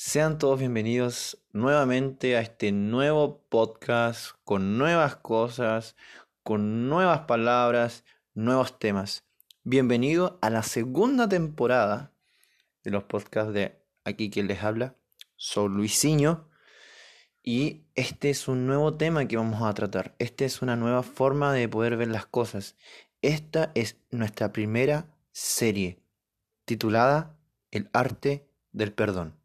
Sean todos bienvenidos nuevamente a este nuevo podcast con nuevas cosas, con nuevas palabras, nuevos temas. Bienvenido a la segunda temporada de los podcasts de Aquí quien les habla. Soy Luisinho y este es un nuevo tema que vamos a tratar. Esta es una nueva forma de poder ver las cosas. Esta es nuestra primera serie titulada El arte del perdón.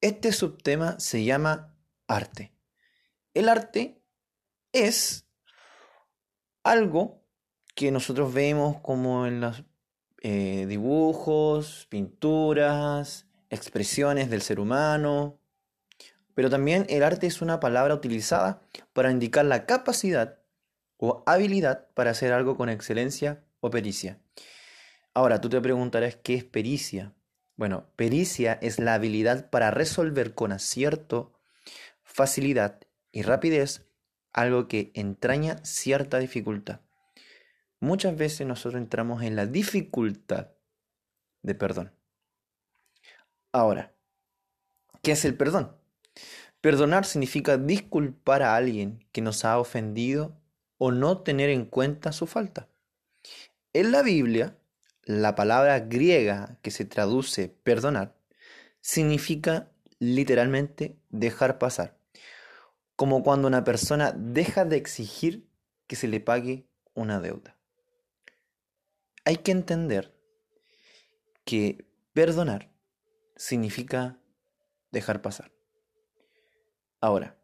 Este subtema se llama arte. El arte es algo que nosotros vemos como en los eh, dibujos, pinturas, expresiones del ser humano, pero también el arte es una palabra utilizada para indicar la capacidad o habilidad para hacer algo con excelencia o pericia. Ahora, tú te preguntarás qué es pericia. Bueno, pericia es la habilidad para resolver con acierto, facilidad y rapidez algo que entraña cierta dificultad. Muchas veces nosotros entramos en la dificultad de perdón. Ahora, ¿qué es el perdón? Perdonar significa disculpar a alguien que nos ha ofendido o no tener en cuenta su falta. En la Biblia, la palabra griega que se traduce perdonar significa literalmente dejar pasar, como cuando una persona deja de exigir que se le pague una deuda. Hay que entender que perdonar significa dejar pasar. Ahora,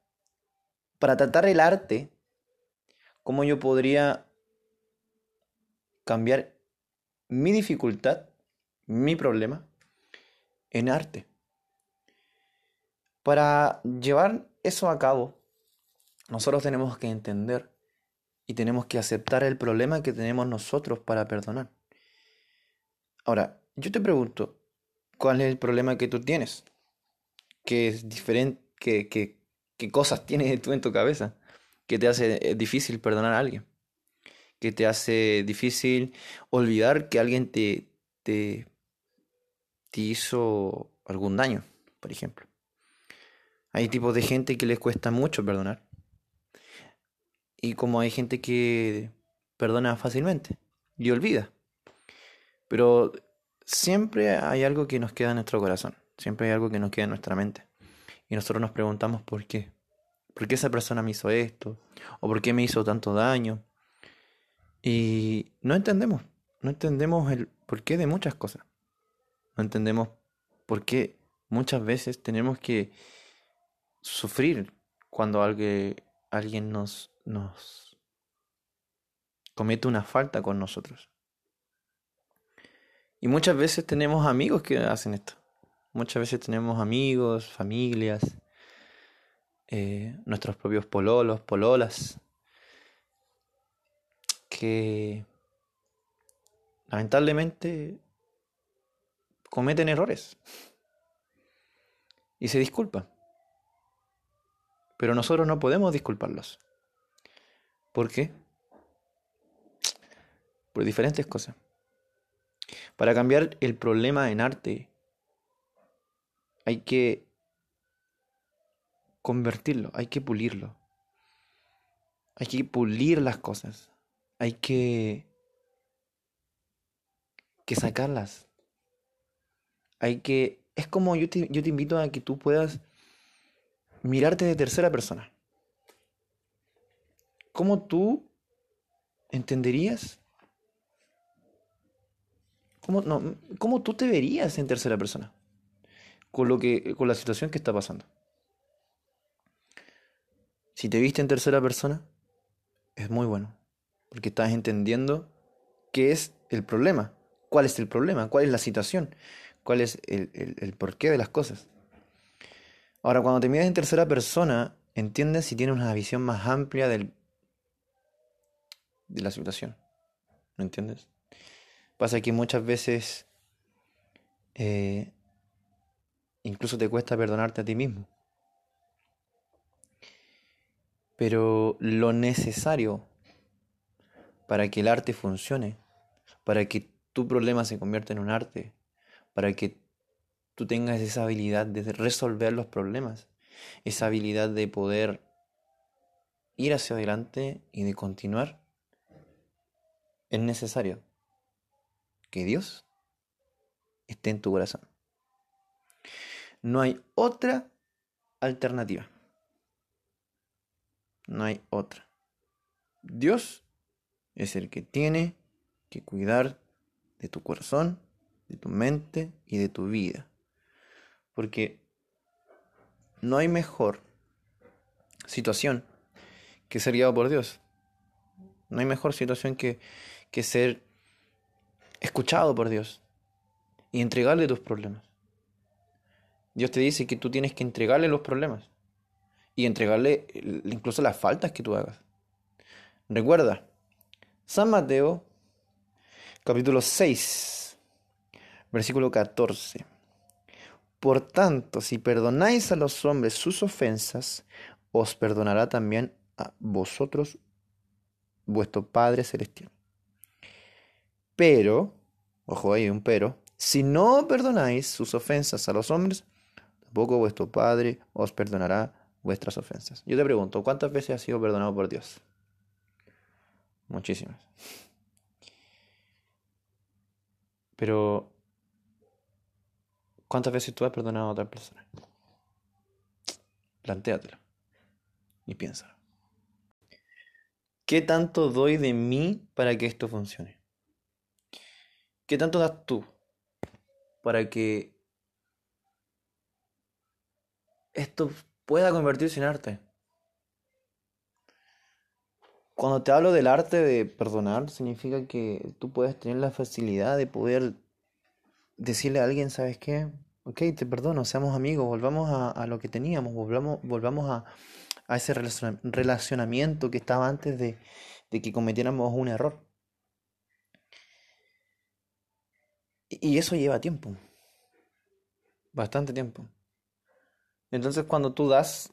para tratar el arte, ¿cómo yo podría cambiar mi dificultad, mi problema, en arte. Para llevar eso a cabo, nosotros tenemos que entender y tenemos que aceptar el problema que tenemos nosotros para perdonar. Ahora, yo te pregunto, ¿cuál es el problema que tú tienes? ¿Qué es diferente? ¿Qué, qué, cosas tienes tú en tu cabeza que te hace eh, difícil perdonar a alguien? Que te hace difícil olvidar que alguien te, te, hizo algún daño, por ejemplo. Hay tipos de gente que les cuesta mucho perdonar. Y como hay gente que perdona fácilmente y olvida. Pero siempre hay algo que nos queda en nuestro corazón. Siempre hay algo que nos queda en nuestra mente. Y nosotros nos preguntamos por qué. ¿Por qué esa persona me hizo esto? ¿O por qué me hizo tanto daño? Y no entendemos, no entendemos el porqué de muchas cosas. No entendemos por qué muchas veces tenemos que sufrir cuando alguien, alguien nos, nos comete una falta con nosotros. Y muchas veces tenemos amigos que hacen esto. Muchas veces tenemos amigos, familias, eh, nuestros propios pololos, pololas, lamentablemente cometen errores y se disculpan. Pero nosotros no podemos disculparlos. ¿Por qué? Por diferentes cosas. Para cambiar el problema en arte hay que convertirlo, hay que pulirlo. Hay que pulir las cosas hay que, que sacarlas. Hay que... Es como yo te, yo te invito a que tú puedas mirarte de tercera persona. ¿Cómo tú entenderías? ¿Cómo, no, ¿Cómo tú te verías en tercera persona? Con, lo que, con la situación que está pasando. Si te viste en tercera persona, es muy bueno porque estás entendiendo qué es el problema, cuál es el problema, cuál es la situación, cuál es el, porqué de las cosas. Ahora, cuando te miras en tercera persona, entiendes si tienes una visión más amplia del, de la situación. ¿No entiendes? Pasa que muchas veces eh, incluso te cuesta perdonarte a ti mismo. Pero lo necesario para que el arte funcione, para que tu problema se convierta en un arte, para que tú tengas esa habilidad de resolver los problemas, esa habilidad de poder ir hacia adelante y de continuar, es necesario que Dios esté en tu corazón. No hay otra alternativa. No hay otra. Dios es el que tiene que cuidar de tu corazón, de tu mente y de tu vida. Porque no hay mejor situación que ser guiado por Dios. No hay mejor situación que, que ser escuchado por Dios y entregarle tus problemas. Dios te dice que tú tienes que entregarle los problemas y entregarle incluso las faltas que tú hagas. Recuerda, San Mateo, capítulo 6, versículo 14. Por tanto, si perdonáis a los hombres sus ofensas, os perdonará también a vosotros vuestro Padre Celestial. Pero, ojo ahí, un pero, si no perdonáis sus ofensas a los hombres, tampoco vuestro Padre os perdonará vuestras ofensas. Yo te pregunto, ¿cuántas veces has sido perdonado por Dios? Muchísimas. Pero, ¿cuántas veces tú has perdonado a otra persona? Plantéatelo y piénsalo. ¿Qué tanto doy de mí para que esto funcione? ¿Qué tanto das tú para que esto pueda convertirse en arte? Cuando te hablo del arte de perdonar, significa que tú puedes tener la facilidad de poder decirle a alguien, ¿sabes qué? Ok, te perdono, seamos amigos, volvamos a, lo que teníamos, volvamos, volvamos a, ese relacionamiento que estaba antes de, de que cometiéramos un error. Y eso lleva tiempo, bastante tiempo. Entonces cuando tú das,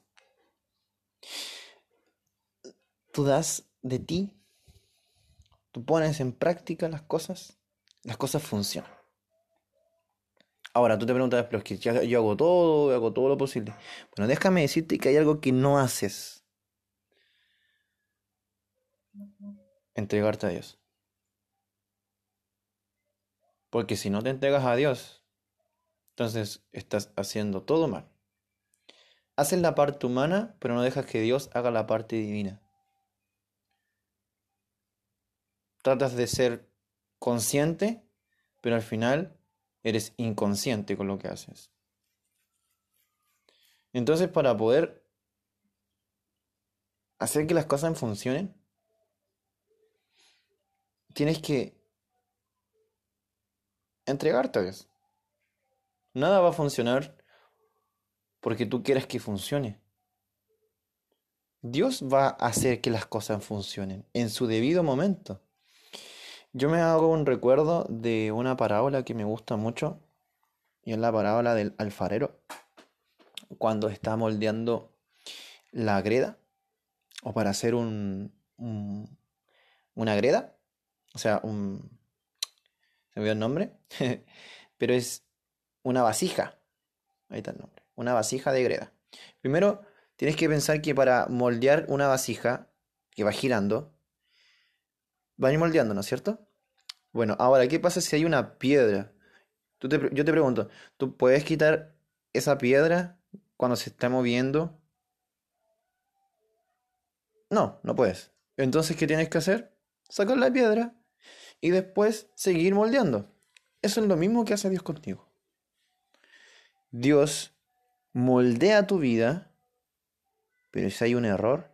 tú das de ti, tú pones en práctica las cosas, las cosas funcionan. Ahora tú te preguntas, pero es que yo, hago todo, hago todo lo posible. Bueno, déjame decirte que hay algo que no haces. Entregarte a Dios. Porque si no te entregas a Dios, entonces estás haciendo todo mal. Haces la parte humana, pero no dejas que Dios haga la parte divina. Tratas de ser consciente, pero al final eres inconsciente con lo que haces. Entonces, para poder hacer que las cosas funcionen, tienes que entregarte a Dios. Nada va a funcionar porque tú quieres que funcione. Dios va a hacer que las cosas funcionen en su debido momento. Yo me hago un recuerdo de una parábola que me gusta mucho y es la parábola del alfarero cuando está moldeando la greda o para hacer un, una greda, o sea, un se me olvidó el nombre, pero es una vasija. Ahí está el nombre. Una vasija de greda. Primero, tienes que pensar que para moldear una vasija que va girando, va a ir moldeando, ¿no es cierto? Bueno, ahora, ¿qué pasa si hay una piedra? yo te pregunto, ¿tú puedes quitar esa piedra cuando se está moviendo? No, no puedes. Entonces, ¿qué tienes que hacer? Sacar la piedra y después seguir moldeando. Eso es lo mismo que hace Dios contigo. Dios moldea tu vida, pero si hay un error,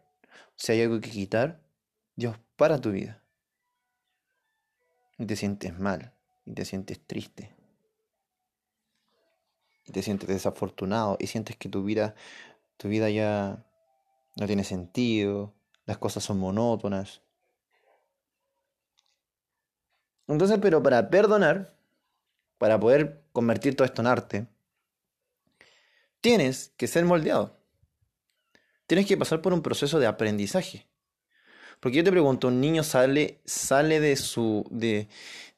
si hay algo que quitar, Dios para tu vida. Y te sientes mal, y te sientes triste, y te sientes desafortunado, y sientes que tu vida, tu vida ya no tiene sentido, las cosas son monótonas. Entonces, pero para perdonar, para poder convertir todo esto en arte, tienes que ser moldeado. Tienes que pasar por un proceso de aprendizaje. Porque yo te pregunto, un niño sale, sale de su. de,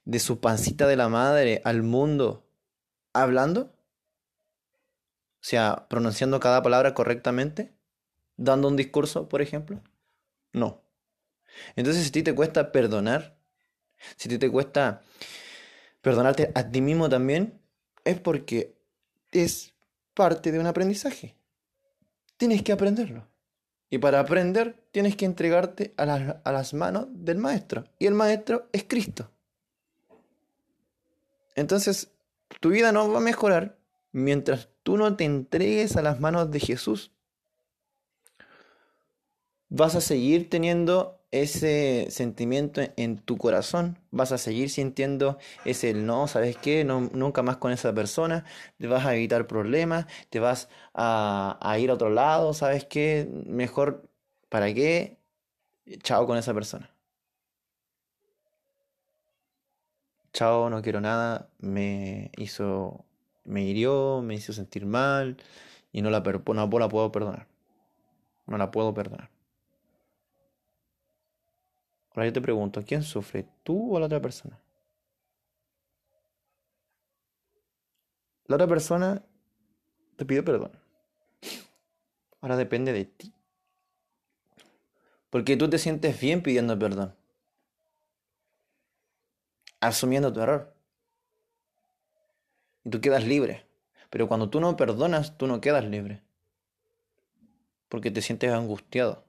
de su pancita de la madre al mundo hablando? O sea, pronunciando cada palabra correctamente, dando un discurso, por ejemplo. No. Entonces, si a ti te cuesta perdonar, si a ti te cuesta perdonarte a ti mismo también, es porque es parte de un aprendizaje. Tienes que aprenderlo. Y para aprender tienes que entregarte a las, manos del maestro. Y el maestro es Cristo. Entonces, tu vida no va a mejorar mientras tú no te entregues a las manos de Jesús. Vas a seguir teniendo ese sentimiento en tu corazón, vas a seguir sintiendo ese no, ¿sabes qué? No, nunca más con esa persona, te vas a evitar problemas, te vas a, a ir a otro lado, ¿sabes qué? Mejor, ¿para qué? Chao con esa persona. Chao, no quiero nada, me hizo, me hirió, me hizo sentir mal y no la, no la puedo perdonar. No la puedo perdonar. Ahora yo te pregunto, ¿quién sufre? ¿Tú o la otra persona? La otra persona te pide perdón. Ahora depende de ti. Porque tú te sientes bien pidiendo perdón. Asumiendo tu error. Y tú quedas libre. Pero cuando tú no perdonas, tú no quedas libre. Porque te sientes angustiado.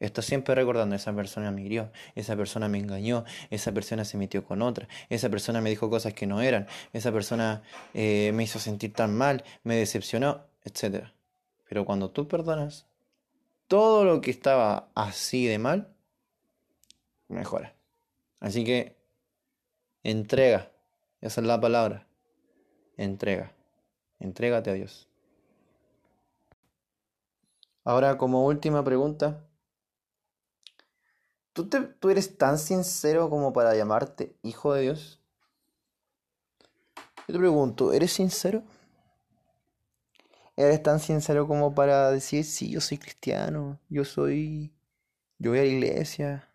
Estás siempre recordando, esa persona me hirió, esa persona me engañó, esa persona se metió con otra, esa persona me dijo cosas que no eran, esa persona eh, me hizo sentir tan mal, me decepcionó, etc. Pero cuando tú perdonas, todo lo que estaba así de mal, mejora. Así que, entrega, esa es la palabra, entrega, entrégate a Dios. Ahora, como última pregunta, ¿Tú, ¿Tú eres tan sincero como para llamarte hijo de Dios? Yo te pregunto, ¿eres sincero? ¿Eres tan sincero como para decir, sí, yo soy cristiano, yo soy, yo voy a la iglesia,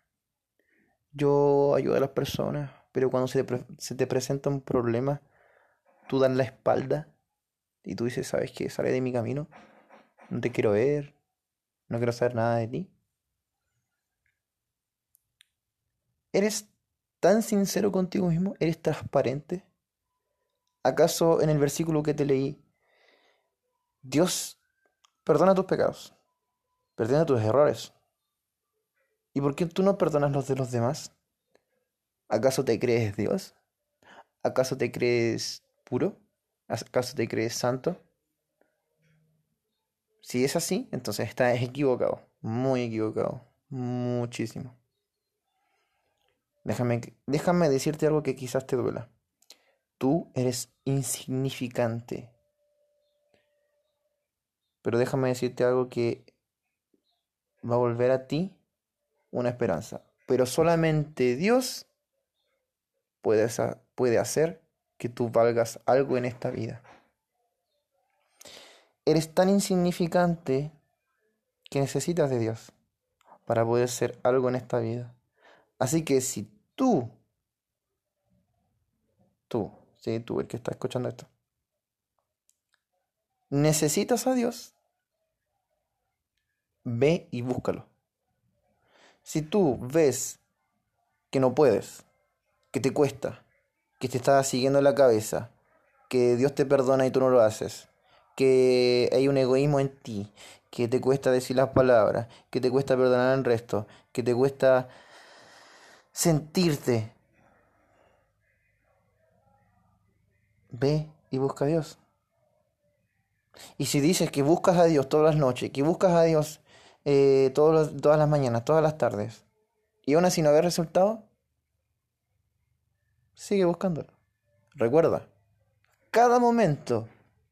yo ayudo a las personas, pero cuando se te, se te presenta un problema, tú das la espalda y tú dices, ¿sabes qué? Sale de mi camino, no te quiero ver, no quiero saber nada de ti. ¿Eres tan sincero contigo mismo? ¿Eres transparente? ¿Acaso en el versículo que te leí, Dios perdona tus pecados, perdona tus errores? ¿Y por qué tú no perdonas los de los demás? ¿Acaso te crees Dios? ¿Acaso te crees puro? ¿Acaso te crees santo? Si es así, entonces estás equivocado, muy equivocado, muchísimo. Déjame, déjame decirte algo que quizás te duela. Tú eres insignificante. Pero déjame decirte algo que va a volver a ti una esperanza. Pero solamente Dios puede, puede hacer que tú valgas algo en esta vida. Eres tan insignificante que necesitas de Dios para poder ser algo en esta vida. Así que si tú, tú, sí, tú el que está escuchando esto, necesitas a Dios, ve y búscalo. Si tú ves que no puedes, que te cuesta, que te está siguiendo la cabeza, que Dios te perdona y tú no lo haces, que hay un egoísmo en ti, que te cuesta decir las palabras, que te cuesta perdonar al resto, que te cuesta sentirte. Ve y busca a Dios. Y si dices que buscas a Dios todas las noches, que buscas a Dios eh, todas las mañanas, todas las tardes, y aún así no ves resultado, sigue buscándolo. Recuerda, cada momento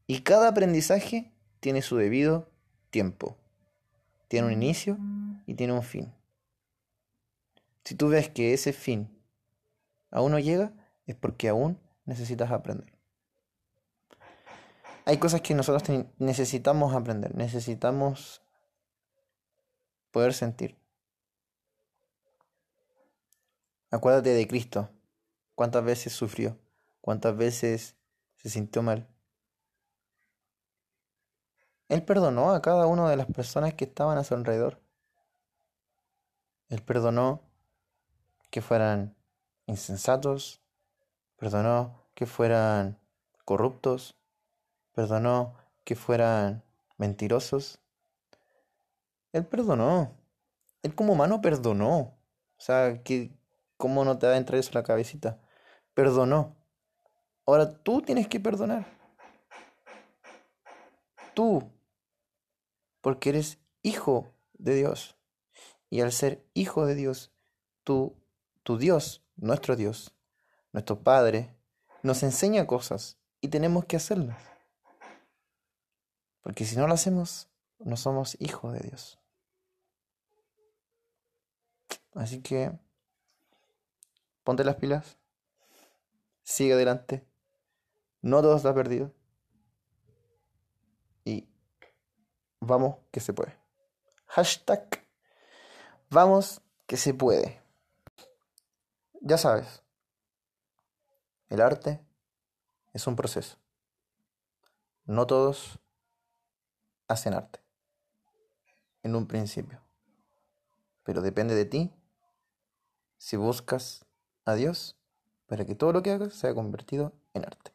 y cada aprendizaje tiene su debido tiempo. Tiene un inicio y tiene un fin. Si tú ves que ese fin aún no llega, es porque aún necesitas aprender. Hay cosas que nosotros necesitamos aprender, necesitamos poder sentir. Acuérdate de Cristo. cuántas veces sufrió, cuántas veces se sintió mal. Él perdonó a cada una de las personas que estaban a su alrededor. Él perdonó que fueran insensatos, perdonó que fueran corruptos, perdonó que fueran mentirosos. Él perdonó. Él como humano perdonó. O sea, que ¿cómo no te va a entrar eso la cabecita? Perdonó. Ahora tú tienes que perdonar. Tú. Porque eres hijo de Dios. Y al ser hijo de Dios, tú, tu Dios, nuestro Dios, nuestro Padre, nos enseña cosas y tenemos que hacerlas. Porque si no lo hacemos, no somos hijos de Dios. Así que ponte las pilas, sigue adelante, no todo está perdido y vamos que se puede. Hashtag vamos que se puede. Ya sabes, el arte es un proceso. No todos hacen arte en un principio, pero depende de ti si buscas a Dios para que todo lo que hagas sea convertido en arte.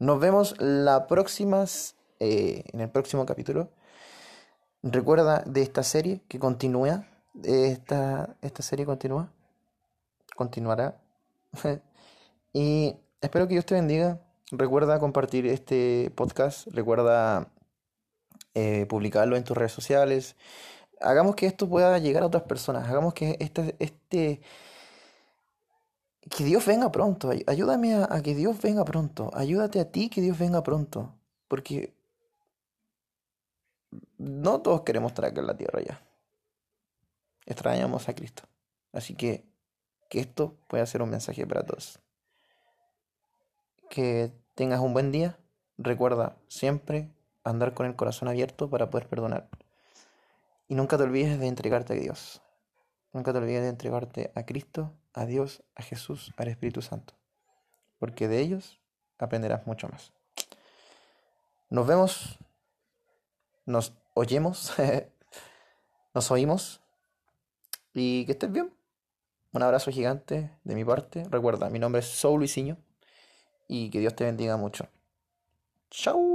Nos vemos la próxima, eh, en el próximo capítulo. Recuerda de esta serie que continúa. Esta, esta serie continúa. Continuará. y espero que Dios te bendiga. Recuerda compartir este podcast. Recuerda eh, publicarlo en tus redes sociales hagamos que esto pueda llegar a otras personas, hagamos que este, este que Dios venga pronto, ayúdame a, que Dios venga pronto, ayúdate a ti que Dios venga pronto, porque no todos queremos estar acá en la tierra ya. Extrañamos a Cristo. Así que que esto pueda ser un mensaje para todos. Que tengas un buen día. Recuerda siempre andar con el corazón abierto para poder perdonar. Y nunca te olvides de entregarte a Dios. Nunca te olvides de entregarte a Cristo, a Dios, a Jesús, al Espíritu Santo. Porque de ellos aprenderás mucho más. Nos vemos, nos oyemos, nos oímos y que estés bien. Un abrazo gigante de mi parte. Recuerda, mi nombre es Saul Luisinho y que Dios te bendiga mucho. Chao.